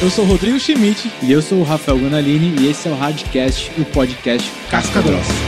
Eu sou Rodrigo Schmidt. E eu sou o Rafael Gonalini e esse é o Hardcast, o podcast Casca Grossa.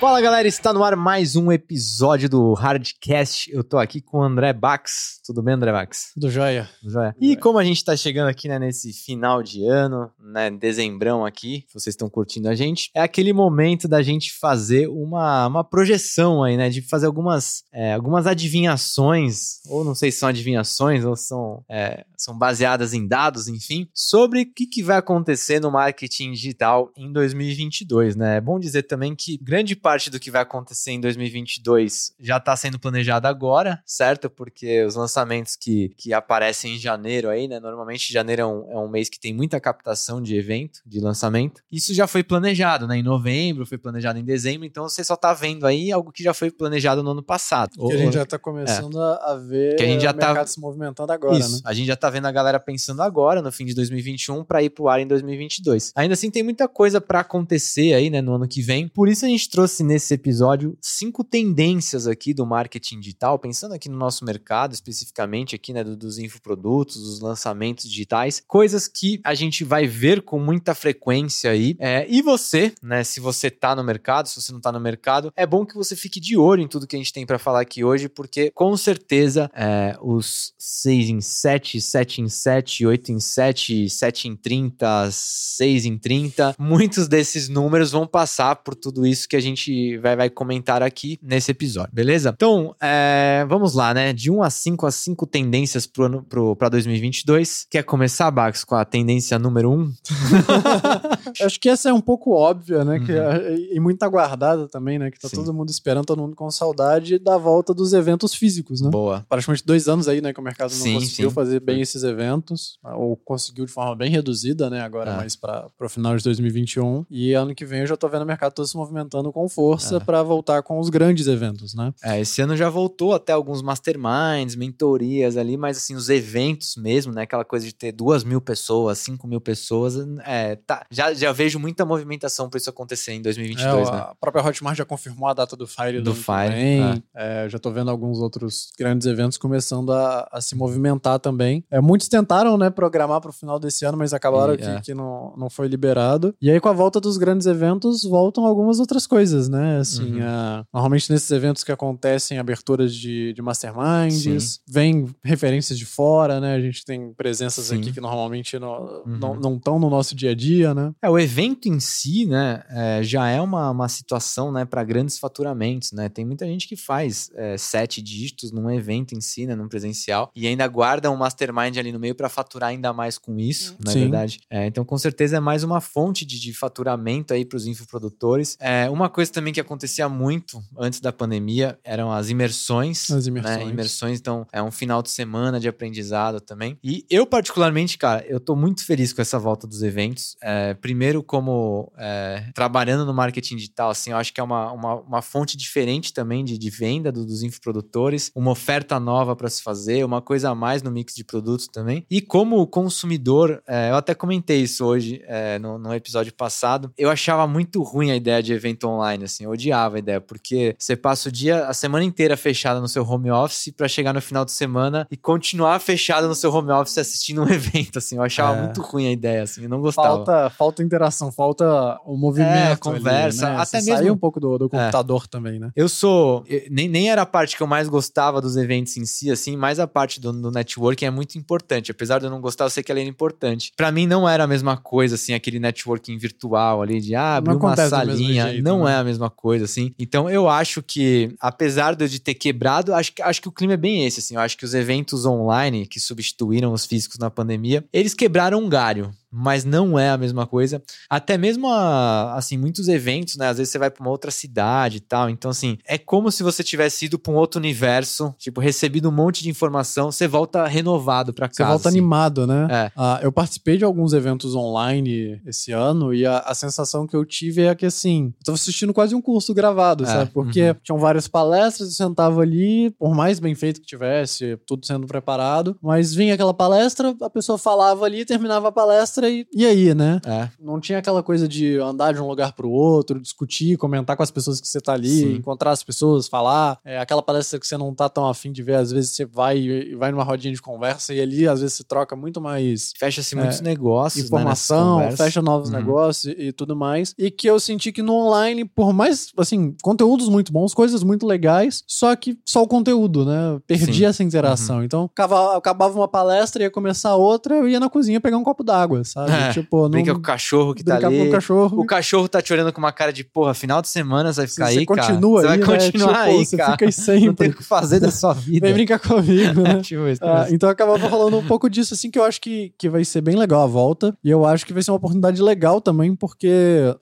Fala galera, está no ar mais um episódio do Hardcast. Eu tô aqui com o André Bax. Tudo bem, André Bax? Tudo jóia. Tudo jóia. E como a gente tá chegando aqui né, nesse final de ano, né, dezembrão aqui, vocês estão curtindo a gente, é aquele momento da gente fazer uma, uma projeção aí, né, de fazer algumas, é, algumas adivinhações, ou não sei se são adivinhações ou são, é, são baseadas em dados, enfim, sobre o que, que vai acontecer no marketing digital em 2022, né? É bom dizer também que grande parte parte do que vai acontecer em 2022 já está sendo planejado agora, certo? Porque os lançamentos que, que aparecem em janeiro aí, né? Normalmente janeiro é um, é um mês que tem muita captação de evento, de lançamento. Isso já foi planejado, né? Em novembro, foi planejado em dezembro, então você só está vendo aí algo que já foi planejado no ano passado. Que a gente já está começando é. a ver que a gente já o tá... mercado se movimentando agora, Isso. né? A gente já está vendo a galera pensando agora, no fim de 2021, para ir pro ar em 2022. Ainda assim, tem muita coisa para acontecer aí, né, no ano que vem. Por isso a gente trouxe nesse episódio cinco tendências aqui do marketing digital, pensando aqui no nosso mercado, especificamente aqui, né, dos infoprodutos, dos lançamentos digitais, coisas que a gente vai ver com muita frequência aí. É, e você, né, se você tá no mercado, se você não tá no mercado, é bom que você fique de olho em tudo que a gente tem para falar aqui hoje, porque com certeza é, os 6 em 7, 7 em 7, 8 em 7, 7 em 30, 6 em 30, muitos desses números vão passar por tudo isso que a gente vai, vai comentar aqui nesse episódio, beleza? Então, é, vamos lá, né? De 1 a 5, as 5 tendências pro ano, pro, pra 2022. Quer começar, Bax, com a tendência número 1? Acho que essa é um pouco óbvia, né? Uhum. Que, é- e muito aguardada também, né? Que tá Sim. todo mundo esperando, todo mundo com saudade da volta dos eventos físicos, né? Boa. Praticamente dois anos aí, né? Que o mercado não Sim, conseguiu sim. fazer bem esses eventos, ou conseguiu de forma bem reduzida, né? Agora É. mais para o final de 2021. E ano que vem eu já tô vendo o mercado todo se movimentando com força É. para voltar com os grandes eventos, né? É, esse ano já voltou até alguns masterminds, mentorias ali, mas assim, os eventos mesmo, né? Aquela coisa de ter duas mil pessoas, cinco mil pessoas, é, tá, já, já vejo muita movimentação para isso acontecer em 2022, É, né? A própria Hotmart já confirmou a data do Fire Do Fire, vem. É, já tô vendo alguns outros grandes eventos começando a, a se movimentar também. É, muitos tentaram, né, programar para o final desse ano, mas acabaram E, que, é. que não, não foi liberado. E aí, com a volta dos grandes eventos, voltam algumas outras coisas, né? Assim, Uhum. é, normalmente nesses eventos que acontecem aberturas de, de masterminds, vem referências de fora, né? A gente tem presenças Sim. aqui que normalmente não Uhum. não não estão no nosso dia a dia, né? É, o evento em si, né, é, já é uma, uma situação, né, para grandes faturamentos, né? Tem muita gente que faz é, sete dígitos num evento em si, né, num presencial, e ainda guarda um mastermind ali no meio para faturar ainda mais com isso, na Sim. verdade. É, então, com certeza é mais uma fonte de, de faturamento aí para os infoprodutores. É, uma coisa também que acontecia muito antes da pandemia eram as imersões. As Né? imersões. Imersões, então é um final de semana de aprendizado também. E eu, particularmente, cara, eu tô muito feliz com essa volta dos eventos. É, primeiro, como é, trabalhando no marketing digital, assim, eu acho que é uma, uma, uma fonte diferente também de, de venda do- dos infoprodutores, uma oferta nova para se fazer, uma coisa a mais no mix de produtos também. E como consumidor, é, eu até comentei isso hoje é, no, no episódio passado, eu achava muito ruim a ideia de evento online, assim, eu odiava a ideia, porque você passa o dia, a semana inteira fechada no seu home office para chegar no final de semana e continuar fechado no seu home office assistindo um evento, assim, eu achava É. muito ruim a ideia, assim, eu não gostava. Falta, falta interação, falta o movimento. É, ali, conversa, né? até Você mesmo- Sair um pouco do, do computador também, né? Eu sou. eu- Nem, nem era a parte que eu mais gostava dos eventos em si, assim, mas a parte do, do networking é muito importante. Apesar de eu não gostar, eu sei que ela é importante. Pra mim, não era a mesma coisa, assim, aquele networking virtual ali de ah, abrir uma salinha. jeito, não né? é a mesma coisa, assim. Então, eu acho que, apesar de eu ter quebrado, acho que, acho que o clima é bem esse, assim. Eu acho que os eventos online que substituíram os físicos na pandemia, eles quebraram um galho. Mas não é a mesma coisa. Até mesmo, a- assim, muitos eventos, né? Às vezes você vai pra uma outra cidade e tal. Então, assim, é como se você tivesse ido pra um outro universo, tipo, recebido um monte de informação, você volta renovado pra Você casa. volta assim. animado, né? É. Ah, eu participei de alguns eventos online esse ano e a, a sensação que eu tive é que, assim, eu tava assistindo quase um curso gravado, É, sabe? Porque uhum. tinham várias palestras, eu sentava ali, por mais bem feito que tivesse, tudo sendo preparado, mas vinha aquela palestra, a pessoa falava ali, terminava a palestra palestra e, e aí, né? É. Não tinha aquela coisa de andar de um lugar pro outro, discutir, comentar com as pessoas que você tá ali, Sim. encontrar as pessoas, falar. É aquela palestra que você não tá tão afim de ver, às vezes você vai e vai numa rodinha de conversa e ali às vezes se troca muito mais Fecha-se muitos negócios, né, informação, conversas. fecha novos Uhum. negócios e, e tudo mais. E que eu senti que no online, por mais, assim, conteúdos muito bons, coisas muito legais, só que só o conteúdo, né? Perdi Sim. Uhum. essa interação. Então, acaba- acabava uma palestra, ia começar outra, eu ia na cozinha pegar um copo d'água, sabe? É, tipo, não Brinca com o cachorro que tá brincava ali. com o cachorro. O cachorro tá te olhando com uma cara de, porra, final de semana você vai ficar você aí, cara. continua Você vai aí, né? continuar Tipo, aí, você cara. fica aí Não tem sempre. o que fazer da sua vida. Vem brincar comigo, né? Tipo isso, Ah, então acabava rolando um pouco disso, assim, que eu acho que, que vai ser bem legal a volta. E eu acho que vai ser uma oportunidade legal também, porque,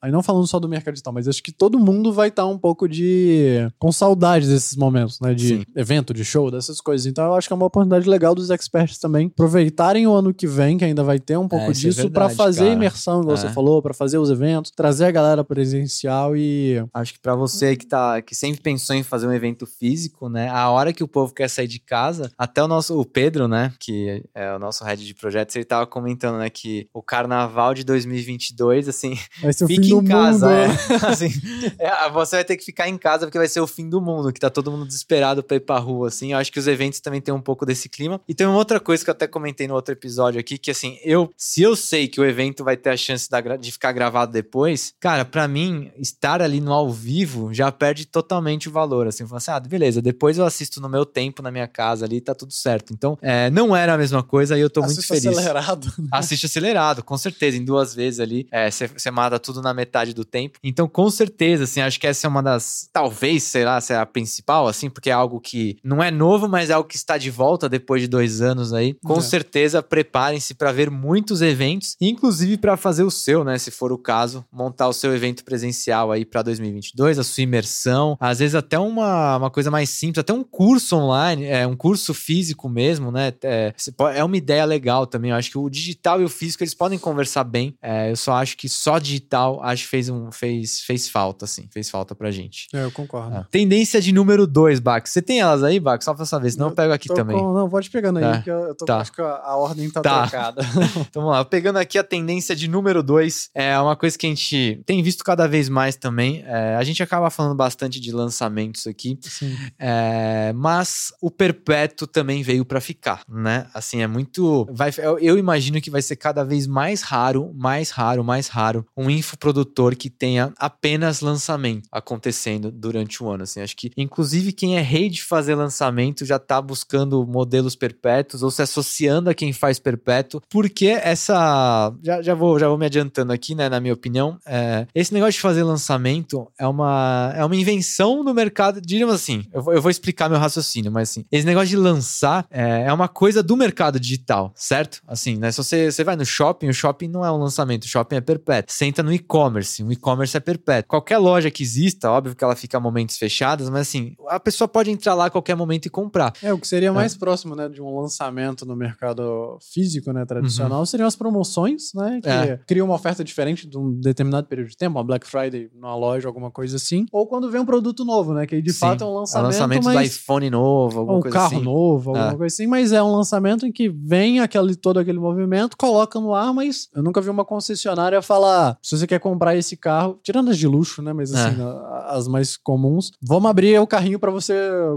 aí não falando só do mercado digital, mas acho que todo mundo vai estar um pouco de. com saudade desses momentos, né? De Sim. evento, de show, dessas coisas. Então eu acho que é uma oportunidade legal dos experts também aproveitarem o ano que vem, que ainda vai ter um pouco isso é disso, pra verdade, fazer cara. a imersão, igual É. você falou, pra fazer os eventos, trazer a galera presencial e. Acho que pra você que tá que sempre pensou em fazer um evento físico, né? A hora que o povo quer sair de casa, até o nosso o Pedro, né, que é o nosso head de projetos, ele tava comentando, né, que o carnaval de 2022, assim, Vai ser o fique fim do em casa, mundo. é. né? Assim, é, você vai ter que ficar em casa porque vai ser o fim do mundo, que tá todo mundo desesperado pra ir pra rua, assim. Eu acho que os eventos também tem um pouco desse clima. E tem uma outra coisa que eu até comentei no outro episódio aqui, que assim, eu, se eu sei que o evento vai ter a chance de ficar gravado depois, cara, pra mim, estar ali no ao vivo já perde totalmente o valor, assim. Falar assim, ah, beleza, depois eu assisto no meu tempo, na minha casa ali, tá tudo certo. Então, é, não era a mesma coisa e eu tô muito Assista feliz. acelerado. Assiste acelerado, com certeza, em duas vezes ali. Você mata tudo na metade do tempo. Então, com certeza, assim, acho que essa é uma das. Talvez, sei lá, se é a principal, assim, porque é algo que não é novo, mas é algo que está de volta depois de dois anos aí. Com É. certeza, preparem-se para ver muitos eventos, inclusive para fazer o seu, né? Se for o caso, montar o seu evento presencial aí para 2022, a sua imersão. Às vezes, até uma, uma coisa mais simples, até um curso online, é um curso físico mesmo, né? É, é uma ideia legal também. Eu acho que o digital e o físico eles podem conversar bem. É, eu só acho que só digital acho que fez, um, fez, fez falta, assim. Fez falta pra gente. É, eu concordo. Ah. Tendência de número 2, Bax. Você tem elas aí, Bax? Só pra saber, senão eu, Eu pego aqui também. com- não, pode pegando aí, Tá. que eu, eu tô, Tá. acho que a, a ordem tá, Tá. trocada. Então vamos lá, pegando aqui a tendência de número 2, é uma coisa que a gente tem visto cada vez mais também. É, a gente acaba falando bastante de lançamentos aqui, é, mas o perpétuo também veio pra ficar, né? Assim, é muito. Vai, eu, eu imagino que vai ser cada vez mais raro, mais raro, mais raro, um infoprodutor que tenha apenas lançamento acontecendo durante o ano. Assim, acho que, inclusive, quem é rei de fazer lançamento já tá buscando modelos perpétuos ou se associando a quem faz perpétuo, porque essa. Já, já, vou, já vou me adiantando aqui, né? Na minha opinião, é, esse negócio de fazer lançamento é uma, é uma invenção do mercado, diríamos assim. Eu, vou- eu vou explicar meu raciocínio, mas assim, esse negócio de lançar é, é uma coisa do mercado digital, certo? Assim, né? Se você, você vai no shopping, o shopping não é um lançamento, o shopping é perpétuo. Você entra no e-commerce, o e-commerce é perpétuo. Qualquer loja que exista, óbvio que ela fica a momentos fechados, mas assim, a pessoa pode entrar lá a qualquer momento e comprar. É, o que seria mais próximo, né, de um lançamento no mercado físico, né, tradicional, seriam as promoções, né, que. É. cria uma oferta diferente de um determinado período de tempo, uma Black Friday numa loja, alguma coisa assim, ou quando vem um produto novo, né, que de Sim, fato é um É o lançamento, lançamento do mas... iPhone novo, alguma Ou um coisa carro assim. novo, alguma É. coisa assim, mas é um lançamento em que vem aquele, todo aquele movimento, coloca no ar, mas eu nunca vi uma concessionária falar: se você quer comprar esse carro, tirando as de luxo, né? Mas assim, É. a- as mais comuns, vamos abrir o carrinho pra você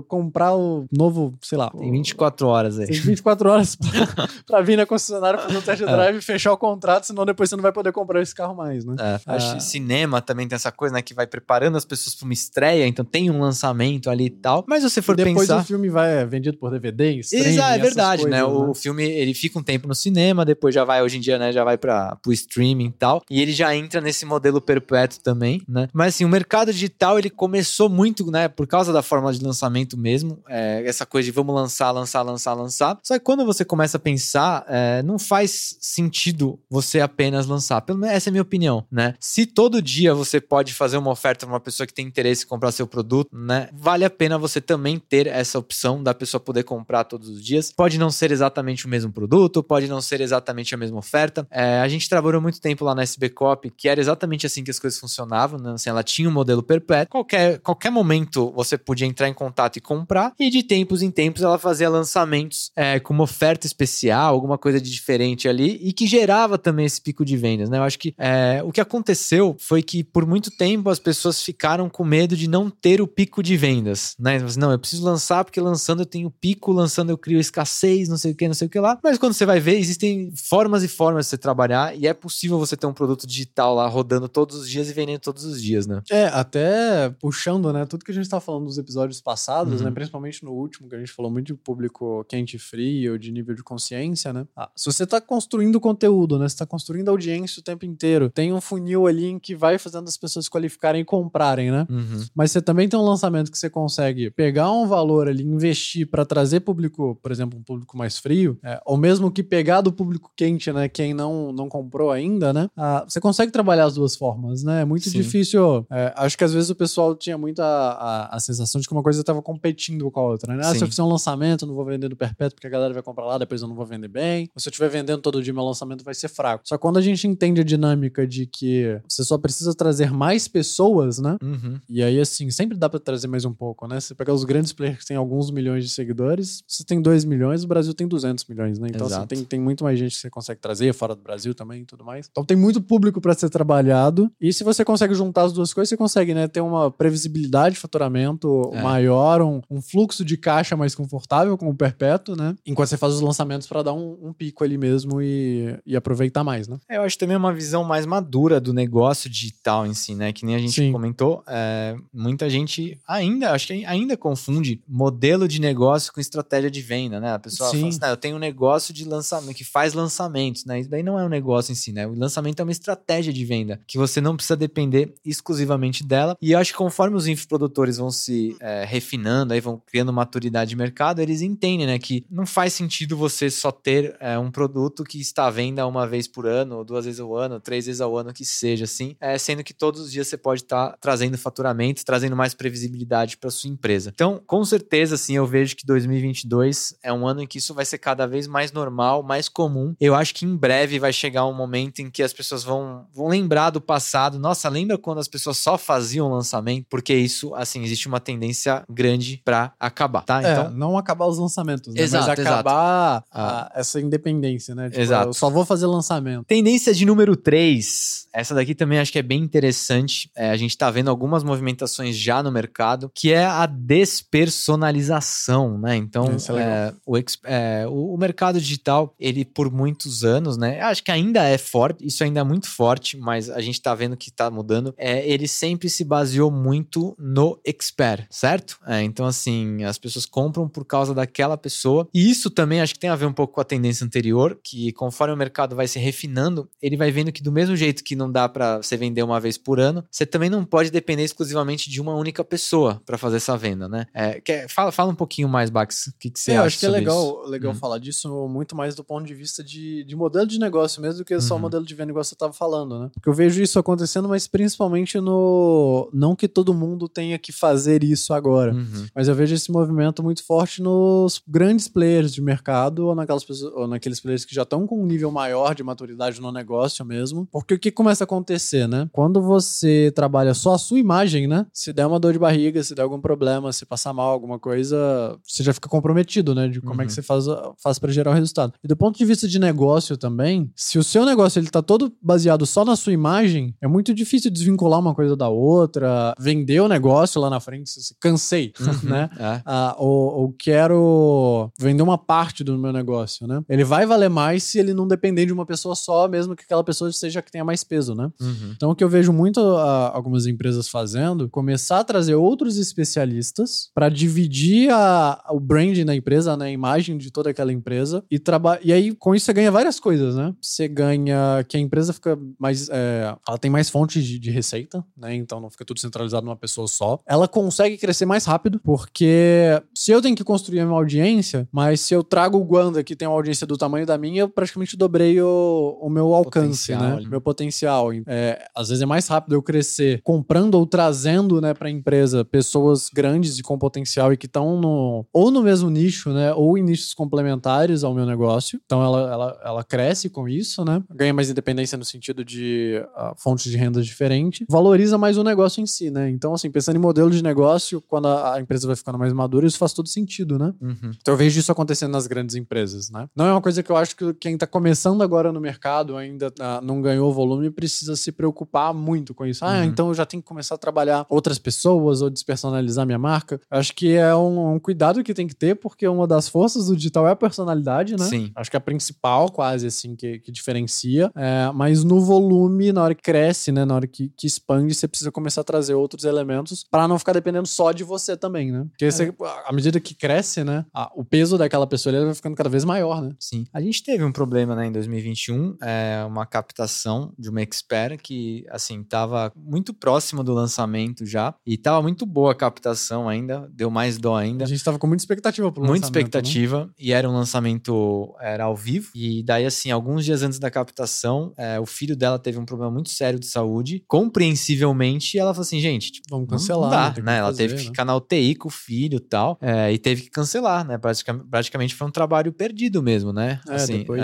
comprar o novo, sei lá. Tem o- 24 horas aí. tem 24 horas pra, pra vir na concessionária fazer um É. test drive e fechar o contrato, senão depois você não vai poder comprar esse carro mais, né? É, acho Ah. que cinema também tem essa coisa, né? Que vai preparando as pessoas pra uma estreia, então tem um lançamento ali e tal. Mas se você for depois pensar. o filme vai é vendido por DVD, streaming, Exato, é verdade, né? coisas, O filme ele fica um tempo no cinema, depois já vai, hoje em dia, né? Já vai para pro streaming e tal. E ele já entra nesse modelo perpétuo também, né? Mas assim, o mercado digital ele começou muito, né? Por causa da fórmula de lançamento mesmo, é, essa coisa de vamos lançar, lançar, lançar, lançar. Só que quando você começa a pensar, é, não faz sentido você apenas lançar. Pelo menos essa é a minha opinião, né? Se todo dia você pode fazer uma oferta para uma pessoa que tem interesse em comprar seu produto, né? Vale a pena você também ter essa opção da pessoa poder comprar todos os dias. Pode não ser exatamente o mesmo produto, pode não ser exatamente a mesma oferta. É, a gente trabalhou muito tempo lá na SB Cop, que era exatamente assim que as coisas funcionavam, né? Assim, ela tinha um modelo perpétuo. Qualquer, qualquer momento você podia entrar em contato e comprar, e de tempos em tempos ela fazia lançamentos é, com uma oferta especial, alguma coisa de diferente ali, e que gerava também esse pico de vendas, né? Eu acho que é, o que aconteceu foi que por muito tempo as pessoas ficaram com medo de não ter o pico de vendas, né? Assim, não, eu preciso lançar porque lançando eu tenho pico, lançando eu crio escassez, não sei o que, não sei o que lá. Mas quando você vai ver, existem formas e formas de você trabalhar e é possível você ter um produto digital lá rodando todos os dias e vendendo todos os dias, né? É, até puxando, né, tudo que a gente tá falando nos episódios passados, Uhum. né, principalmente no último, que a gente falou muito de público quente e frio, de nível de consciência, né? Ah, se você tá construindo conteúdo, né, você tá construindo audiência o tempo inteiro, tem um funil ali em que vai fazendo as pessoas se qualificarem e comprarem, né? Uhum. Mas você também tem um lançamento que você consegue pegar um valor ali, investir pra trazer público, por exemplo, um público mais frio, é, ou mesmo que pegar do público quente, né, quem não, não comprou ainda, né, ah, você consegue trabalhar as duas formas, né, é muito Sim. difícil, é, acho que às vezes o pessoal tinha muito a, a, a sensação de que uma coisa estava competindo com a outra, né, ah, se eu fizer um lançamento, eu não vou vender do perpétuo porque a galera vai comprar lá, depois eu não vou vender bem, ou se eu estiver vendendo todo dia, meu lançamento vai ser fraco. Só que quando a gente entende a dinâmica de que você só precisa trazer mais pessoas, né, Uhum. e aí, assim, sempre dá pra trazer mais um pouco, né? Você pegar os grandes players que têm alguns milhões de seguidores, você tem 2 milhões, o Brasil tem 200 milhões, né? Então, assim, tem, tem muito mais gente que você consegue trazer, fora do Brasil também e tudo mais. Então, tem muito público pra ser trabalhado. E se você consegue juntar as duas coisas, você consegue, né? Ter uma previsibilidade de faturamento É. maior, um, um fluxo de caixa mais confortável com o perpétuo, né? Enquanto você faz os lançamentos pra dar um, um pico ali mesmo e, e aproveitar mais, né? É, Eu acho também uma visão mais madura do negócio digital em si, né? Que nem a gente Sim. comentou, é, muita gente ainda, acho que ainda confunde modelo de negócio com estratégia de venda, né? A pessoa Sim. fala assim, "Não, eu tenho um negócio de lançamento, que faz lançamentos, né? Isso daí não é um negócio em si, né? O lançamento é uma estratégia de venda, que você não precisa depender exclusivamente dela. E eu acho que conforme os infoprodutores vão se é, refinando, aí vão criando maturidade de mercado, eles entendem, né? Que não faz sentido você só ter é, um produto que está à venda uma vez por ano, ou duas vezes ao ano, três vezes ao ano, que seja assim, é, sendo que todos os dias você pode estar trazendo faturamento, trazendo mais previsibilidade para sua empresa. Então, com certeza, assim, eu vejo que 2022 é um ano em que isso vai ser cada vez mais normal, mais comum. Eu acho que em breve vai chegar um momento em que as pessoas vão, vão lembrar do passado. Nossa, lembra quando as pessoas só faziam lançamento? Porque isso, assim, existe uma tendência grande para acabar, tá? É, Então, não acabar os lançamentos, né? Exato, mas acabar Ah. a- essa independência, né? Tipo, Exato. Eu só vou fazer lançamento. Tendência de número 3. Essa daqui também acho que é bem interessante. É, a gente tá vendo algumas movimentações já no mercado, que é a despersonalização, né? Então, é é, o, é, o, o mercado digital, ele por muitos anos, né? Acho que ainda é forte, isso ainda é muito forte, mas a gente tá vendo que tá mudando. É, ele sempre se baseou muito no expert, certo? É, então, assim, as pessoas compram por causa daquela pessoa. E isso também acho que tem a ver um pouco com a tendência anterior, que conforme o mercado vai se refinando, ele vai vendo que do mesmo jeito que não dá pra você vender uma vez por ano, você também não pode depender exclusivamente de uma única pessoa pra fazer essa venda, né? É, quer- fala, fala um pouquinho mais, Bax, o que, que você É, eu acha acho que é legal, isso? legal Hum. falar disso muito mais do ponto de vista de, de modelo de negócio mesmo do que só o Uhum. modelo de venda igual você estava falando, né? Porque eu vejo isso acontecendo, mas principalmente no... Não que todo mundo tenha que fazer isso agora. Uhum. Mas eu vejo esse movimento muito forte nos grandes players de mercado ou, naquelas pessoas, ou naqueles players que já estão com um nível maior de maturidade no negócio mesmo. Porque o que começa a acontecer, né? Quando você trabalha só a sua imagem, né? Se der uma dor de barriga, se der algum problema, se passar mal, alguma coisa, você já fica comprometido, né? De como é Uhum. que você faz, faz para gerar o resultado. E do ponto de vista de negócio também, se o seu negócio ele tá todo baseado só na sua imagem, é muito difícil desvincular uma coisa da outra, vender o negócio lá na frente, se- cansei, né? É. Ah, ou, ou quero vender uma parte do meu negócio, né? Ele vai valer mais se ele não depender de uma pessoa só, mesmo que aquela pessoa seja a que tenha mais peso, né? Uhum. Então, o que eu vejo muito ah, algumas empresas fazendo, começar a trazer outros especialistas para dividir a, o branding da empresa, né, a imagem de toda aquela empresa e trabalhar. E aí, com isso, você ganha várias coisas, né? Você ganha que a empresa fica mais. é, ela tem mais fontes de, de receita, né? Então não fica tudo centralizado numa pessoa só. Ela consegue crescer mais rápido, porque se eu tenho que construir a minha audiência, mas se eu trago o Guanda, que tem uma audiência do tamanho da minha, eu praticamente dobrei o, o meu alcance, Potencial né? Meu potencial. É, às vezes é mais rápido eu crescer comprando ou trazendo, né, pra empresa pessoas grandes e com potencial e que estão no ou no mesmo nicho, né, ou em nichos complementares ao meu negócio. Então ela, ela, ela cresce com isso, né? Ganha mais independência no sentido de ah, fontes de renda diferente. Valoriza mais o negócio em si, né? Então, assim, pensando em modelo de negócio, quando a, a empresa vai ficando mais madura, isso faz todo sentido, né? Uhum. Então eu vejo isso acontecendo nas grandes empresas, né? Não é uma coisa que eu acho que quem tá começando agora no mercado, ainda ah, não ganhou volume, precisa se preocupar muito com isso. Ah, Uhum. então eu já tenho que começar a trabalhar outras pessoas ou despersonalizar minha marca. Acho que é um, um cuidado que tem que ter, porque uma das forças do digital é a personalidade, né? Sim. Acho que é a principal, quase assim, que, que diferencia. É, mas no volume, na hora que cresce, né? Na hora que, que expande, você precisa começar a trazer outros elementos para não ficar dependendo só de você também, né? Porque você, à medida que cresce, né? a- o peso daquela pessoa vai ficando cada vez maior, né? Sim. A gente teve um problema, né, em 2021, é, uma captação de uma expert que, assim, tava muito próximo do lançamento já, e tava muito boa a captação ainda, deu mais dó ainda. A gente tava com muita expectativa pro Muita né? expectativa, e era um lançamento, era ao vivo, e daí, assim, alguns dias antes da captação, é, o filho dela teve um problema muito sério de saúde, compreensivelmente, ela falou assim, gente, tipo, Vamos cancelar. dá, né? Ela fazer, teve que né? ficar na UTI com o filho e tal, é, e teve que cancelar, né? Praticamente, praticamente foi um trabalho perdido mesmo, né? É, Assim, depois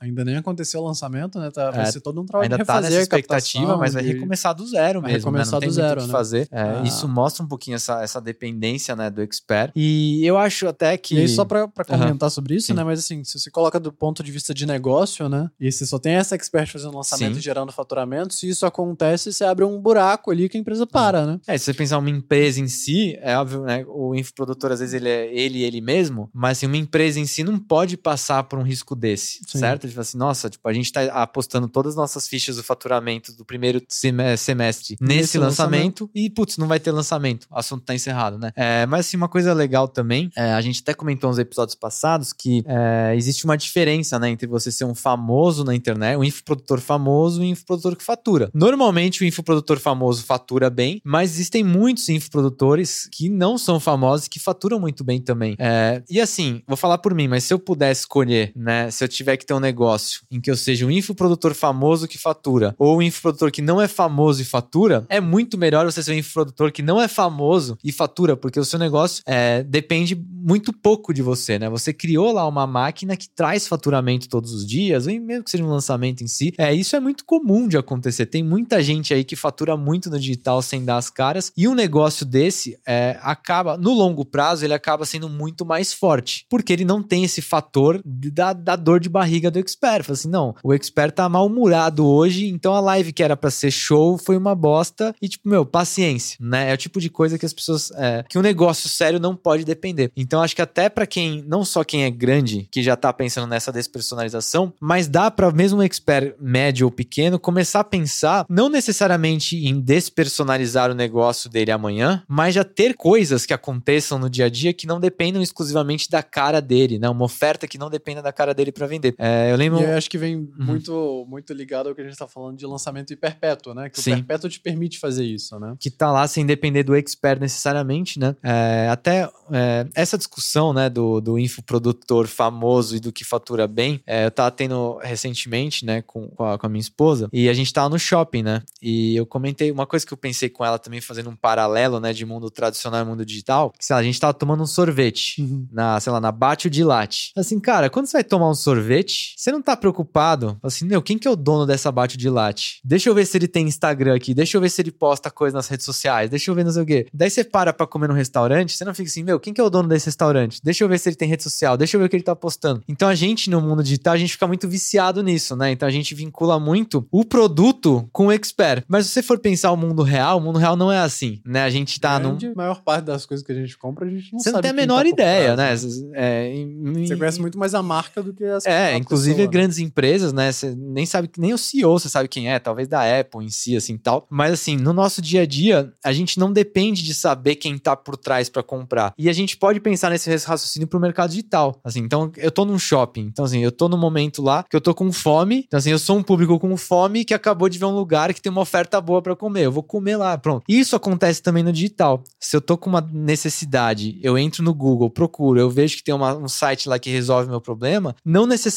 ainda nem aconteceu o lançamento, né? Tá, vai É, ser todo um trabalho ainda de tá refazer nessa a expectativa, mas vai recomeçar do zero vai mesmo, né? Não recomeçar tem do zero, né? fazer. É, Ah. Isso mostra um pouquinho essa, essa dependência, né, do expert. E eu acho até que... E aí, só pra, pra Aham. comentar sobre isso, Sim. né? Mas assim, se você coloca do ponto de vista de negócio, né? E você só tem essa expert fazendo lançamento Sim. e gerando faturamento, se isso acontece, você abre um buraco ali que a empresa para, né? É, se você pensar uma empresa em si, é óbvio, né? O infoprodutor, às vezes, ele é ele ele mesmo, mas assim, uma empresa em si não pode passar por um risco desse, Sim. certo? Tipo assim, nossa, tipo, a gente tá apostando todas as nossas fichas do faturamento do primeiro seme- semestre nesse, Nesse lançamento, e, putz, não vai ter lançamento. O assunto tá encerrado, né? É, mas, assim, uma coisa legal também, é, a gente até comentou nos episódios passados que é, existe uma diferença, né, entre você ser um famoso na internet, um infoprodutor famoso e um infoprodutor que fatura. Normalmente, o infoprodutor famoso fatura bem, mas existem muitos infoprodutores que não são famosos e que faturam muito bem também. É, e assim, vou falar por mim, mas se eu pudesse escolher, né, se eu tiver que ter um negócio em que eu seja um infoprodutor famoso que fatura ou um infoprodutor que não é famoso e fatura, é muito melhor você ser um infoprodutor que não é famoso e fatura, porque o seu negócio é, depende muito pouco de você, né? Você criou lá uma máquina que traz faturamento todos os dias, ou mesmo que seja um lançamento em si. É, isso é muito comum de acontecer. Tem muita gente aí que fatura muito no digital sem dar as caras, e um negócio desse é, acaba, no longo prazo, ele acaba sendo muito mais forte, porque ele não tem esse fator da, da dor de barriga do expert. Fala assim, não, o expert tá mal-humorado hoje, então a live que era pra ser show foi uma bosta, e tipo, meu, paciência, né? É o tipo de coisa que as pessoas, é, que um negócio sério não pode depender. Então acho que até pra quem, não só quem é grande, que já tá pensando nessa despersonalização, mas dá pra mesmo um expert médio ou pequeno começar a pensar não necessariamente em despersonalizar o negócio dele amanhã, mas já ter coisas que aconteçam no dia a dia que não dependam exclusivamente da cara dele, né? Uma oferta que não dependa da cara dele pra vender. É, eu lembro. E eu acho que vem Uhum. muito, muito ligado ao que a gente tá falando de lançamento e perpétuo, né? Que Sim. o perpétuo te permite fazer isso, né? que tá lá sem depender do expert necessariamente, né? É, até é, essa discussão, né, do, do infoprodutor famoso e do que fatura bem, é, eu tava tendo recentemente, né, com, com, a, com a minha esposa, e a gente tava no shopping, né? E eu comentei uma coisa que eu pensei com ela também, fazendo um paralelo, né, de mundo tradicional e mundo digital, que, sei lá, a gente tava tomando um sorvete na, sei lá, na Bate o de Latte. Assim, cara, quando você vai tomar um sorvete, você não tá preocupado? Assim, meu, quem que é o dono dessa Bate de Latte? Deixa eu ver se ele tem Instagram aqui, deixa eu ver se ele posta coisa nas redes sociais, deixa eu ver não sei o quê. Daí você para pra comer no restaurante, você não fica assim, meu, quem que é o dono desse restaurante? Deixa eu ver se ele tem rede social, deixa eu ver o que ele tá postando. Então a gente, no mundo digital, a gente fica muito viciado nisso, né? Então a gente vincula muito o produto com o expert. Mas se você for pensar o mundo real, o mundo real não é assim, né? A gente tá num... Grande, A maior parte das coisas que a gente compra, a gente não Você sabe. não tem a menor tá ideia, trás, né? É, em- Você conhece muito mais a marca do que as É, a inclusive pessoa, né? grandes empresas, né? Você nem sabe, nem o CEO você sabe quem é, talvez da Apple em si, assim tal. Mas assim, no nosso dia a dia, a gente não depende de saber quem tá por trás para comprar. E a gente pode pensar nesse raciocínio pro mercado digital. Assim, então eu tô num shopping, então assim, eu tô no momento lá que eu tô com fome. Então assim, eu sou um público com fome que acabou de ver um lugar que tem uma oferta boa para comer. Eu vou comer lá, pronto. Isso acontece também no digital. Se eu tô com uma necessidade, eu entro no Google, procuro, eu vejo que tem uma- um site lá que resolve meu problema, não necessariamente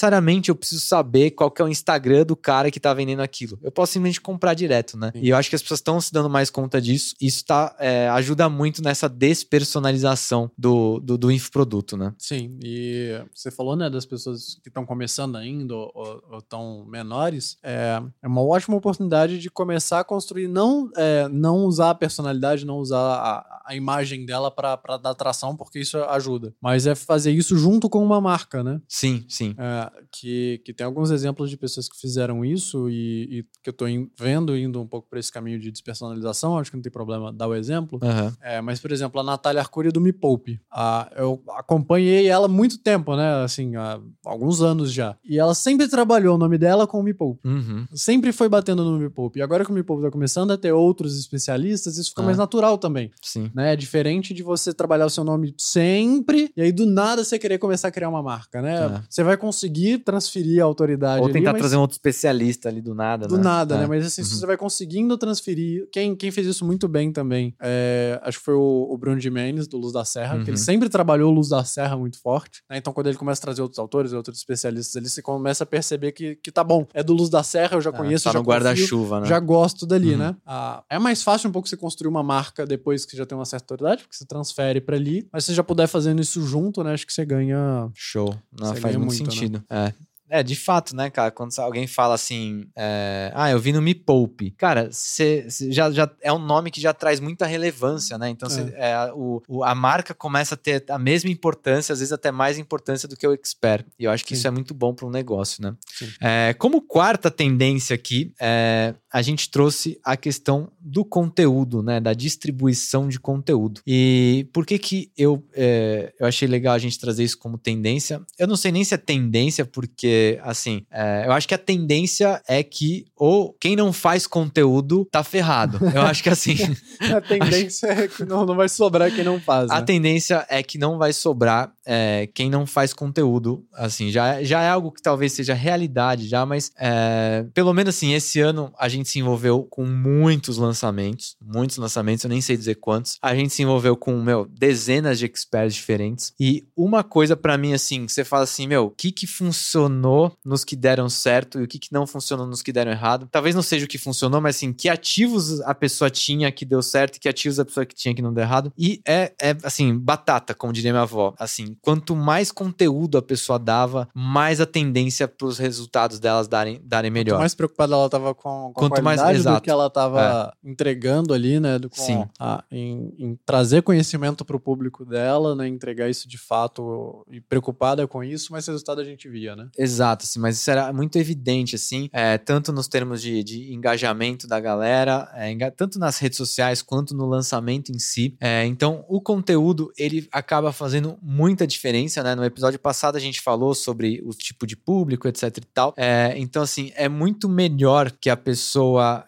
eu preciso saber qual que é o Instagram do cara que tá vendendo aquilo. Eu posso simplesmente comprar direto, né? Sim. E eu acho que as pessoas estão se dando mais conta disso. Isso tá, é, ajuda muito nessa despersonalização do, do, do infoproduto, né? Sim, e você falou, né, das pessoas que estão começando ainda ou estão menores, é, é uma ótima oportunidade de começar a construir, não, é, não usar a personalidade, não usar a, a imagem dela para dar atração, porque isso ajuda, mas é fazer isso junto com uma marca, né? Sim, sim. É, é, que, que tem alguns exemplos de pessoas que fizeram isso e, e que eu tô in- vendo indo um pouco para esse caminho de despersonalização, acho que não tem problema dar o exemplo. Aham. É, mas, por exemplo, a Natália Arcuri do Me Poupe. Ah, eu acompanhei ela há muito tempo, né? Assim, há alguns anos já. E ela sempre trabalhou o nome dela com o Me Poupe. Uhum. Sempre foi batendo no Me Poupe. E agora que o Me Poupe tá começando a ter outros especialistas, isso fica Ah. mais natural também. Sim. Né? É diferente de você trabalhar o seu nome sempre e aí do nada você querer começar a criar uma marca, né? É. Você vai conseguir transferir a autoridade Ou ali, tentar mas- trazer um outro especialista ali do nada, do né? nada, É. né? Mas assim, se Uhum. você vai conseguindo transferir. Quem, quem fez isso muito bem também, é, acho que foi o, o Bruno Jimenez, do Luz da Serra, que ele Uhum. sempre trabalhou Luz da Serra muito forte. né? Então, quando ele começa a trazer outros autores, outros especialistas ali, você começa a perceber que, que tá bom. É do Luz da Serra, eu já É, conheço, tá já guarda-chuva, né? Já gosto dali, Uhum. né? Ah, é mais fácil um pouco você construir uma marca depois que já tem uma certa autoridade, porque você transfere pra ali. Mas se você já puder fazendo isso junto, né? Acho que você ganha. Show. Não, faz muito, muito, né? Sentido. É. É, de fato, né, cara? Quando alguém fala assim, é, ah, eu vi no Me Poupe. Cara, cê, cê já, já é um nome que já traz muita relevância, né? Então, cê- é, a- o, o- a marca começa a ter a mesma importância, às vezes até mais importância do que o expert. E eu acho que Sim. isso é muito bom para um negócio, né? É, como quarta tendência aqui, é, a gente trouxe a questão do conteúdo, né? Da distribuição de conteúdo. E por que que eu, é, eu achei legal a gente trazer isso como tendência? Eu não sei nem se é tendência, porque, assim, é, eu acho que a tendência é que ou quem não faz conteúdo tá ferrado. Eu acho que, assim, A tendência é que não, não vai sobrar quem não faz. a né? tendência é que não vai sobrar é, quem não faz conteúdo. Assim, já, já é algo que talvez seja realidade já, mas é, pelo menos assim, esse ano a gente se envolveu com muitos lançamentos, muitos lançamentos, eu nem sei dizer quantos. A gente se envolveu com, meu, dezenas de experts diferentes. E uma coisa pra mim, assim, que você fala assim, meu, o que que funcionou nos que deram certo e o que que não funcionou nos que deram errado? Talvez não seja o que funcionou, mas assim, que ativos a pessoa tinha que deu certo e que ativos a pessoa que tinha que não deu errado. E é, é assim, batata, como diria minha avó. Assim, quanto mais conteúdo a pessoa dava, mais a tendência pros resultados delas darem, darem melhor. Quanto mais preocupada ela tava com, com Quanto a mais- qualidade do exato. É. que ela tava entregando ali, né? Do, com Sim. a- em, em trazer conhecimento pro público dela, né? Entregar isso de fato e preocupada com isso, mas resultado a gente via, né? Exato, assim, mas isso era muito evidente, assim, é, tanto nos termos de, de engajamento da galera, é, tanto nas redes sociais quanto no lançamento em si. É, então, o conteúdo, ele acaba fazendo muita diferença, né? No episódio passado a gente falou sobre o tipo de público, etc e tal. Então, assim, é muito melhor que a pessoa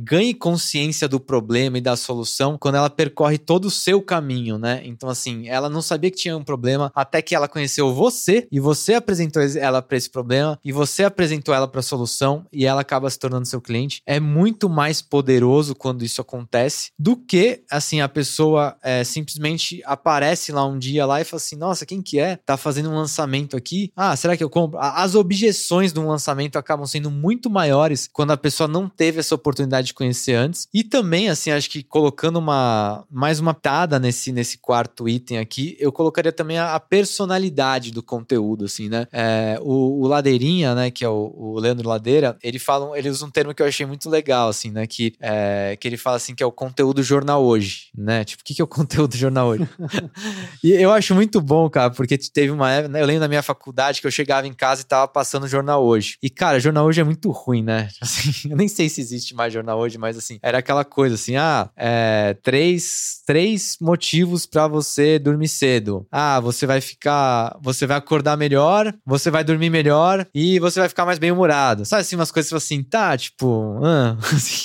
ganhe consciência do problema e da solução quando ela percorre todo o seu caminho, né? Então, assim, ela não sabia que tinha um problema até que ela conheceu você e você apresentou ela para esse problema e você apresentou ela para a solução e ela acaba se tornando seu cliente. É muito mais poderoso quando isso acontece do que, assim, a pessoa é, simplesmente aparece lá um dia lá e fala assim: nossa, quem que é? Tá fazendo um lançamento aqui? Ah, será que eu compro? As objeções de um lançamento acabam sendo muito maiores quando a pessoa não teve essa oportunidade de conhecer antes. E também, assim, acho que colocando uma mais uma pitada nesse, nesse quarto item aqui, eu colocaria também a, a personalidade do conteúdo, assim, né? É, o, o Ladeirinha, né, que é o, o Leandro Ladeira, ele fala, ele usa um termo que eu achei muito legal, assim, né? Que, é, que ele fala assim que é o conteúdo jornal hoje, né? Tipo, o que, que é o conteúdo jornal hoje? e eu acho muito bom, cara, porque teve uma época, né, eu lembro da minha faculdade que eu chegava em casa e tava passando o jornal hoje. E, cara, jornal hoje é muito ruim, né? Assim, eu nem sei se existe mais jornal hoje, mas assim, era aquela coisa assim: ah, é, três, três motivos pra você dormir cedo. Ah, você vai ficar. Você vai acordar melhor, você vai dormir melhor e você vai ficar mais bem-humorado. Sabe assim, umas coisas assim, tá, tipo, ah,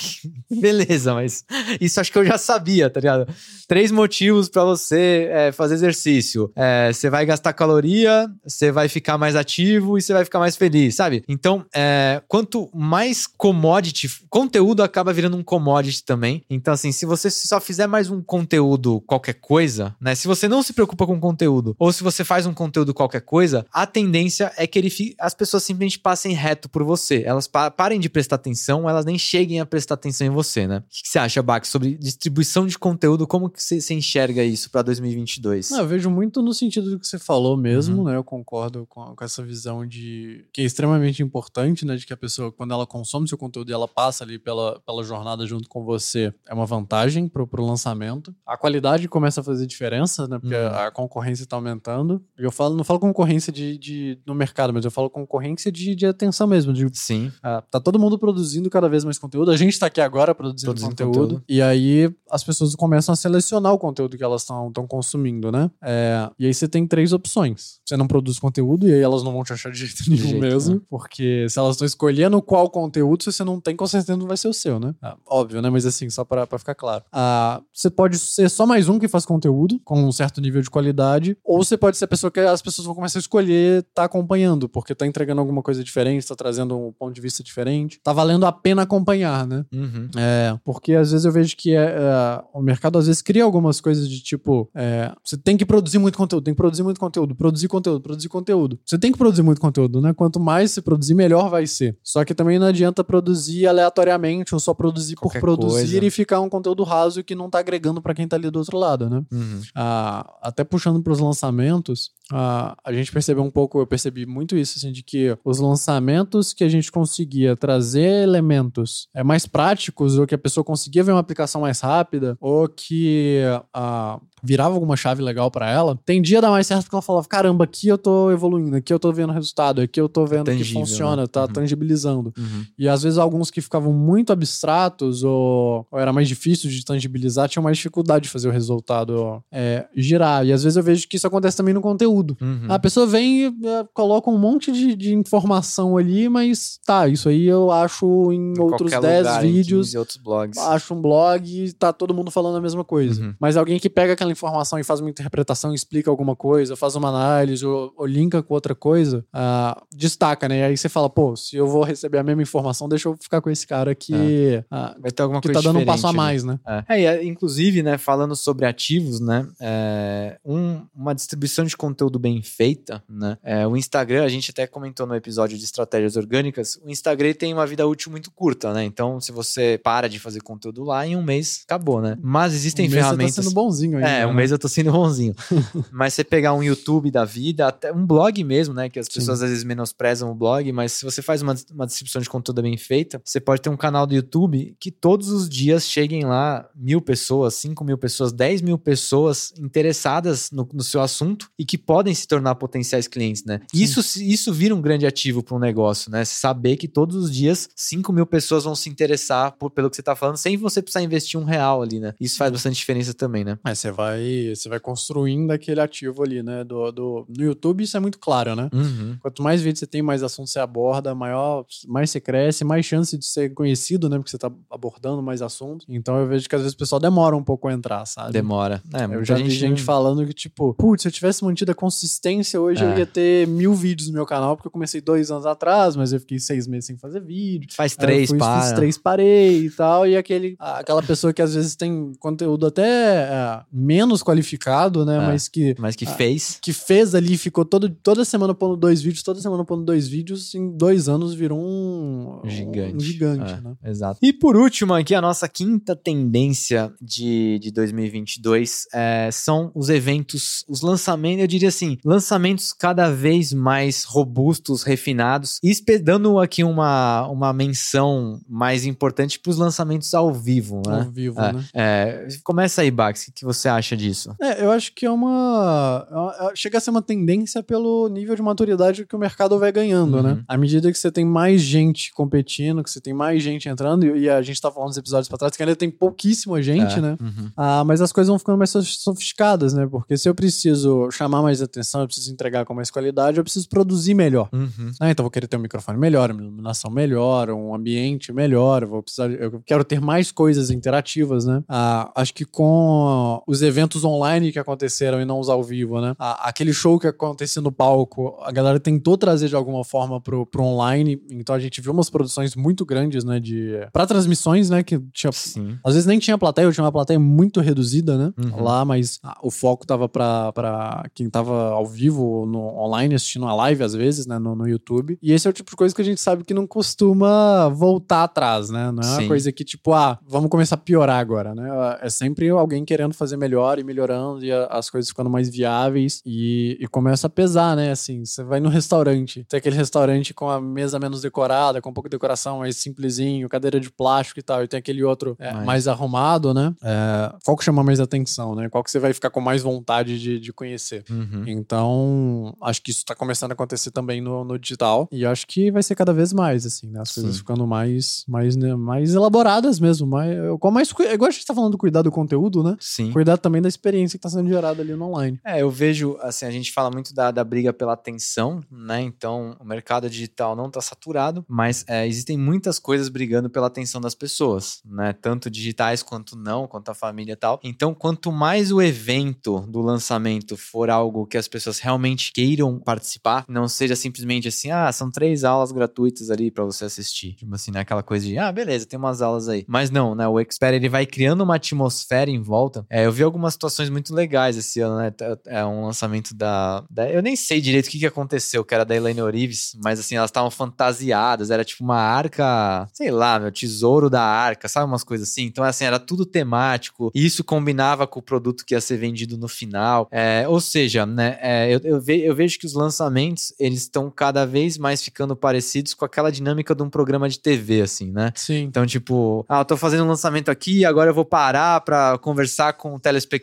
beleza, mas isso acho que eu já sabia, tá ligado? Três motivos pra você é, fazer exercício. É, você vai gastar caloria, você vai ficar mais ativo e você vai ficar mais feliz, sabe? Então, é, quanto mais commodity, conteúdo acaba virando um commodity também. Então, assim, se você só fizer mais um conteúdo qualquer coisa, né? Se você não se preocupa com conteúdo, ou se você faz um conteúdo qualquer coisa, a tendência é que ele fi- as pessoas simplesmente passem reto por você. Elas pa- parem de prestar atenção, elas nem cheguem a prestar atenção em você, né? O que, que você acha, Bax, sobre distribuição de conteúdo? Como que você, você enxerga isso pra 2022? Não, eu vejo muito no sentido do que você falou mesmo, Uhum. né? Eu concordo com, com essa visão de que é extremamente importante, né? De que a pessoa, quando ela consome seu conteúdo e ela passa ali pela, pela jornada junto com você, é uma vantagem pro, pro lançamento. A qualidade começa a fazer diferença, né? Porque Uhum. a, a concorrência tá aumentando. Eu falo, não falo concorrência de, de, no mercado, mas eu falo concorrência de, de atenção mesmo. De, Sim. ah, tá todo mundo produzindo cada vez mais conteúdo. A gente tá aqui agora produzindo, Produzindo conteúdo, conteúdo. E aí as pessoas começam a selecionar o conteúdo que elas estão consumindo, né? É, e aí você tem três opções. Você não produz conteúdo e aí elas não vão te achar de jeito nenhum jeito, mesmo. né? Porque se elas estão escolhendo qual conteúdo, se você não tem, com certeza não vai ser o seu, né? Ah, óbvio, né? Mas assim, só pra, pra ficar claro. Ah, você pode ser só mais um que faz conteúdo com um certo nível de qualidade, ou você pode ser a pessoa que as pessoas vão começar a escolher tá acompanhando, porque tá entregando alguma coisa diferente, tá trazendo um ponto de vista diferente. Tá valendo a pena acompanhar, né? Uhum. É, porque às vezes eu vejo que é, é, o mercado às vezes cria algumas coisas de tipo, é, você tem que produzir muito conteúdo, tem que produzir muito conteúdo, produzir conteúdo, produzir conteúdo. Você tem que produzir muito conteúdo, né? Quanto mais você produzir, melhor vai ser. Só que também não adianta produzir aleatoriamente ou só produzir Qualquer por produzir coisa. e ficar um conteúdo raso que não tá agregando pra quem tá ali do outro lado, né? Uhum. Ah, até puxando para os lançamentos, ah, a gente percebeu um pouco, eu percebi muito isso, assim, de que os lançamentos que a gente conseguia trazer elementos é, mais práticos, ou que a pessoa conseguia ver uma aplicação mais rápida, ou que ah, virava alguma chave legal para ela, tendia a dar mais certo porque ela falava: caramba, aqui eu tô evoluindo, aqui eu tô vendo resultado, aqui eu tô vendo que Tangível, funciona, né? tá Uhum. tangibilizando. Uhum. E às vezes alguns que ficavam muito abstratos ou, ou era mais difícil de tangibilizar tinham mais dificuldade de fazer o resultado é, girar. E às vezes eu vejo que isso acontece também no conteúdo. Uhum. A pessoa vem e é, coloca um monte de, de informação ali, mas tá, isso aí eu acho em, outros qualquer 10 lugar, em vídeos. 15 outros blogs. Acho um blog e tá todo mundo falando a mesma coisa. Uhum. Mas alguém que pega aquela informação e faz uma interpretação, explica alguma coisa, faz uma análise ou, ou linka com outra coisa, ah, destaca, né? E aí você fala, pô, se eu vou receber a mesma informação, deixa eu ficar com esse cara que, ah, Vai ter alguma que coisa tá dando um passo a ali. mais, né? É, e, é, inclusive, né, falando sobre ativos, né, é, um- uma distribuição de conteúdo bem feita, né, é, o Instagram, a gente até comentou no episódio de estratégias orgânicas, o Instagram tem uma vida útil muito curta, né, então se você para de fazer conteúdo lá, em um mês acabou, né, mas existem Um ferramentas... Você tá sendo bonzinho ainda. É, um né? mês eu tô sendo bonzinho. mas você pegar um YouTube da vida, até um blog mesmo, né? Que as Sim. pessoas às vezes menosprezam o blog, mas se você faz uma, uma distribuição de conteúdo bem feita, você pode ter um canal do YouTube que todos os dias cheguem lá mil pessoas, cinco mil pessoas, dez mil pessoas interessadas no, no seu assunto e que podem se tornar potenciais clientes, né? Sim. Isso, isso vira um grande ativo para um negócio, né? Saber que todos os dias cinco mil pessoas vão se interessar por- pelo que você tá falando, sem você precisar investir um real ali, né? Isso faz bastante diferença também, né? É, você vai, você vai construindo aquele ativo ali, né? Do, do, no YouTube isso é muito claro, né? Uhum. Quanto mais vídeos você tem, mais assunto você aborda, maior, mais você cresce, mais chance de ser conhecido, né? Porque você tá abordando mais assuntos. Então eu vejo que às vezes o pessoal demora um pouco a entrar, sabe? Demora. É, Eu já vi gente falando que, tipo, putz, se eu tivesse mantido a consistência, hoje eu É. ia ter mil vídeos no meu canal, porque eu comecei dois anos atrás, mas eu fiquei seis meses sem fazer vídeo. Faz eu três, fui, para. Fiz três, parei e tal. E aquele, aquela pessoa que às vezes tem conteúdo até é, menos qualificado, né? É. Mas que, Mas que fez. que fez ali, ficou todo, toda semana pondo dois vídeos, toda semana pondo dois vídeos, em dois anos virou um Gigante. Um gigante, É, né? Exato. E por último, aqui a nossa quinta tendência de, de 2022 é, são os eventos, os lançamentos, eu diria assim, lançamentos cada vez mais robustos, refinados, e dando aqui uma, uma menção mais importante para os lançamentos ao vivo, Ao né? vivo, É, né? é, começa aí, Bax, o que você acha disso? É, eu acho que é uma. é uma- é- Chega a ser uma tendência pelo nível de maturidade que o mercado vai ganhando, Uhum. né? À medida que você tem mais gente competindo, que você tem mais gente entrando, e e a gente tá falando dos episódios pra trás, que ainda tem pouquíssima gente, É, né? uhum. Ah, mas as coisas vão ficando mais sofis- sofisticadas, né? Porque se eu preciso chamar mais atenção, eu preciso entregar com mais qualidade, eu preciso produzir melhor. Uhum. Ah, então eu vou querer ter um microfone melhor, uma iluminação melhor, um ambiente melhor, eu vou precisar, eu quero ter mais coisas interativas, né? Ah, acho que com os eventos online que aconteceram e não os ao vivo, né? Ah, aquele show que acontecia no palco, a galera tentou trazer de alguma forma pro, pro online, então a gente viu umas produções muito grandes, né, de para transmissões, né, que tinha Sim. às vezes nem tinha plateia, eu tinha uma plateia muito reduzida, né? Uhum. Lá, mas o foco tava pra, pra quem tava ao vivo, no, online, assistindo uma live às vezes, né, no, no YouTube. E esse é o tipo de coisa que a gente sabe que não costuma voltar atrás, né? Não é uma Sim. coisa que, tipo, ah, vamos começar a piorar agora, né? É sempre alguém querendo fazer melhor e melhorando e a- as coisas ficando mais viáveis e, e começa a pesar, né? Assim, você vai no restaurante, tem aquele restaurante com a mesa menos decorada, com pouca decoração, mais simplesinho, cadeira de plástico e tal, e tem aquele outro é, Mais. mais arrumado, né? É, qual que chama mais atenção, né? Qual que você vai ficar com mais vontade de, de conhecer? Uhum. Então, acho que isso tá começando a acontecer também no, no digital. E acho que vai ser cada vez mais, assim, né? As coisas Sim. ficando mais, mais, né, mais elaboradas mesmo. Mais, com mais, igual a gente tá falando do cuidar do conteúdo, né? Sim. Cuidar também da experiência que tá sendo gerada ali no online. É, eu vejo, assim, a gente fala muito da, da briga pela atenção, né? Então, o mercado digital não tá saturado, mas é, existem muitas coisas brigando pela atenção das pessoas, né? Tanto digitais quanto não, quanto a família e tal. Então, quanto mais o evento do lançamento for algo que as pessoas realmente queiram participar, não seja simplesmente assim, ah, são três aulas gratuitas ali pra você assistir. Tipo assim, né? Aquela coisa de, ah, beleza, tem umas aulas aí. Mas não, né? O Expert, ele vai criando uma atmosfera em volta. É, eu vi algumas situações muito legais esse ano, né? É um lançamento da, da- Eu nem sei direito o que, que aconteceu, que era da Elaine Orives, mas assim, elas estavam fantasiadas, era tipo uma arca, sei lá, meu, tesouro da arca, sabe? Umas coisas assim. Então, assim, era tudo temático, e isso combinava com o produto que ia ser vendido no final. É, ou seja, né? é, eu, eu, ve- eu vejo que os lançamentos, eles estão cada vez mais ficando parecidos com aquela dinâmica de um programa de TV, assim, né? Sim. Então, tipo, ah, eu tô fazendo um lançamento aqui, agora eu vou parar pra conversar com o telespectador,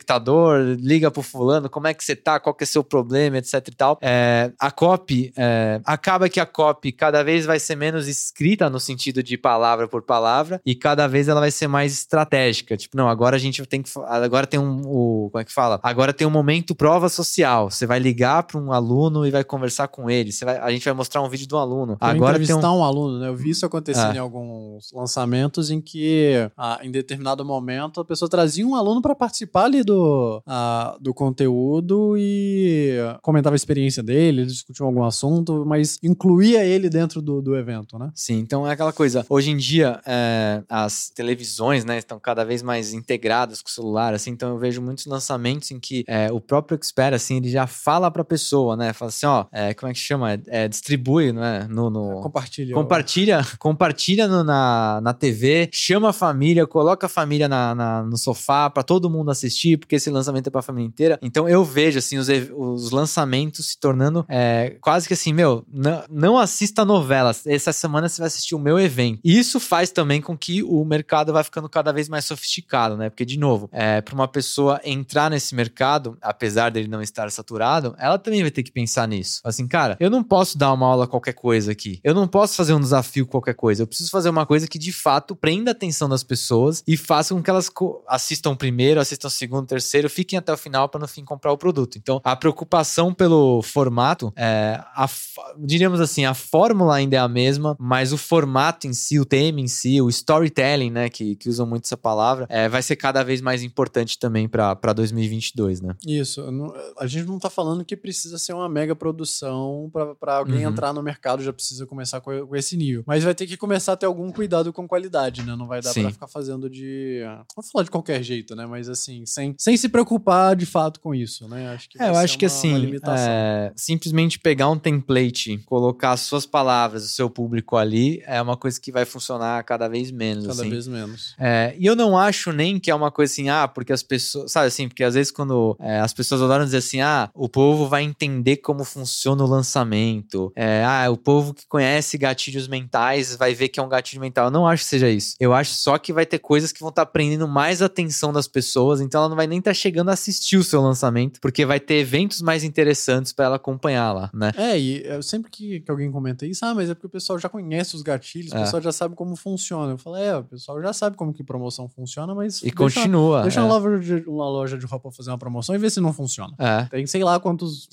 liga pro fulano, como é que você tá, qual que é seu problema, etc e tal. É, a copy, é, acaba que a copy cada vez vai ser menos escrita no sentido de palavra por palavra e cada vez ela vai ser mais estratégica. Tipo, não, agora a gente tem que, agora tem um, o, como é que fala? Agora tem um momento prova social. Você vai ligar para um aluno e vai conversar com ele. Você vai, a gente vai mostrar um vídeo do aluno. Agora Agora tem um entrevistar um... aluno, né? Eu vi isso acontecendo É. em alguns lançamentos em que, ah, em determinado momento, a pessoa trazia um aluno para participar ali do, ah, do conteúdo e comentava a experiência dele, discutia algum assunto, mas incluía ele dentro do, do evento, né? Sim, então é aquela coisa. Hoje em dia, é, as televisões, né, estão cada vez mais integradas com o celular, assim. Então eu vejo muitos lançamentos em que é, o próprio expert, assim, ele já fala pra pessoa, né? Fala assim, ó, é, como é que chama? É, distribui, né? No, no- Compartilha. Compartilha, compartilha no- na, na TV, chama a família, coloca a família na, na- no sofá pra todo mundo assistir, porque esse lançamento é pra família inteira. Então eu vejo, assim, os, os lançamentos se tornando é, quase que assim, meu, não, assista novelas. Essa semana você vai assistir o meu evento. E isso faz também com que o mercado vai ficando cada vez mais sofisticado, né? Porque, de novo, é, para uma pessoa entrar nesse mercado, apesar dele não estar saturado, ela também vai ter que pensar nisso. Assim, cara, eu não posso dar uma aula qualquer coisa aqui. Eu não posso fazer um desafio qualquer coisa. Eu preciso fazer uma coisa que de fato prenda a atenção das pessoas e faça com que elas assistam primeiro, assistam segundo, terceiro, fiquem até o final para no fim comprar o produto. Então, a preocupação pelo formato, é, a diríamos assim, a fórmula ainda é a mesma, mas o formato em si, o tema em si, o storytelling, né, que, que usam muito essa palavra, é, vai ser cada vez mais importante também para 2022, né? Isso. não- a gente não tá falando que precisa ser uma mega produção pra alguém Uhum. entrar no mercado, já precisa começar com, com esse nível. Mas vai ter que começar a ter algum cuidado com qualidade, né? Não vai dar pra ficar fazendo de. Vou falar de qualquer jeito, né? Mas assim, sem, sem se preocupar de fato com isso, né? Acho que É, eu acho ser que uma- assim, é, simplesmente pegar um template, colocar as suas palavras, o seu público ali, é uma coisa que vai funcionar cada vez menos. Cada assim. vez menos. É, e eu não acho nem que é uma coisa assim, ah, porque as pessoas. Sabe assim, porque às vezes quando é, as pessoas adoram dizer assim, ah, o povo vai entender como funciona o lançamento. É, ah, o povo que conhece gatilhos mentais vai ver que é um gatilho mental. Eu não acho que seja isso. Eu acho só que vai ter coisas que vão estar prendendo mais a atenção das pessoas, então ela não vai nem estar chegando a assistir o seu lançamento, porque vai ter eventos mais interessantes para ela acompanhar lá, né? É, e eu sempre que, que alguém comenta isso, ah, mas é porque o pessoal já conhece os gatilhos, o É. pessoal já sabe como funciona. Eu falo, é, o pessoal já sabe como que promoção funciona, mas. E deixa- continua. Deixa é. uma loja, de, uma loja de roupa fazer uma promoção e ver se não funciona. É. Tem sei lá quantos,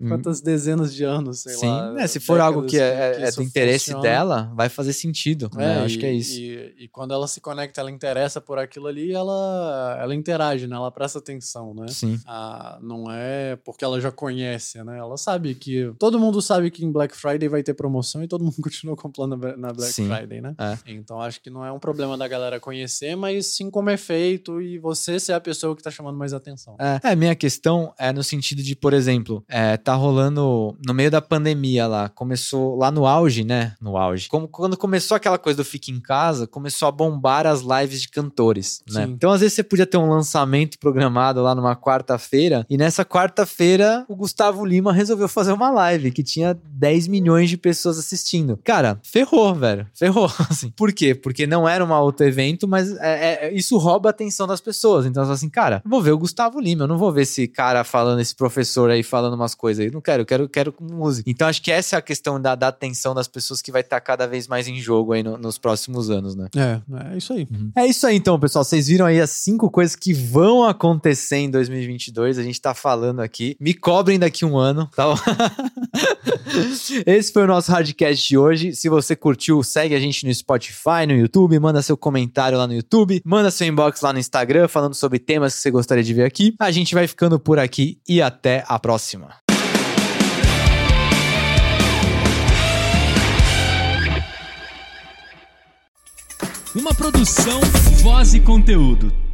Hum. quantas dezenas de anos, sei Sim, lá. é, se for algo que é, que é isso do interesse funciona. dela, vai fazer sentido. né? Eu acho e- que é isso. E, e quando ela se conecta, ela interessa por aquilo ali, ela, ela interage, né? Ela presta atenção, né? Sim. Ah, não é porque ela já conhece, né? Ela sabe que. Todo mundo sabe que em Black Friday vai ter promoção e todo mundo continua comprando na- na Black Sim. Friday, né? É. Então acho que não é um problema da galera conhecer, mas sim como é feito e você ser a pessoa que tá chamando mais atenção. É, é, minha questão é no sentido de, por exemplo, é, tá rolando no meio da pandemia lá, começou lá no auge, né? No auge. Como, quando começou aquela coisa do Fique em Casa, começou a bombar as lives de cantores, né? Sim. Então, às vezes, você podia ter um lançamento programado lá numa quarta-feira, e nessa quarta-feira, o Gustavo Lima resolveu fazer uma live que tinha 10 milhões de pessoas assistindo. Cara, ferrou, velho. Ferrou. Assim. Por quê? Porque não era um outro evento, mas é- é- isso rouba a atenção das pessoas. Então, assim, cara, vou ver o Gustavo Lima, eu não vou ver esse cara falando, esse professor aí falando umas coisas aí. Não quero, eu quero, eu quero música. Então, acho que essa é a questão da, da atenção das pessoas que vai estar cada vez mais em jogo aí no- nos próximos anos, né? É, é isso aí. É isso aí então, pessoal. Vocês viram aí as cinco coisas que vão acontecer em 2022. A gente tá falando aqui. Me cobrem daqui um ano, tá? Esse foi o nosso Hardcast de hoje. Se você curtiu, segue a gente no Spotify, no YouTube, manda seu comentário lá no YouTube, manda seu inbox lá no Instagram falando sobre temas que você gostaria de ver aqui. A gente vai ficando por aqui e até a próxima. Uma produção, voz e conteúdo.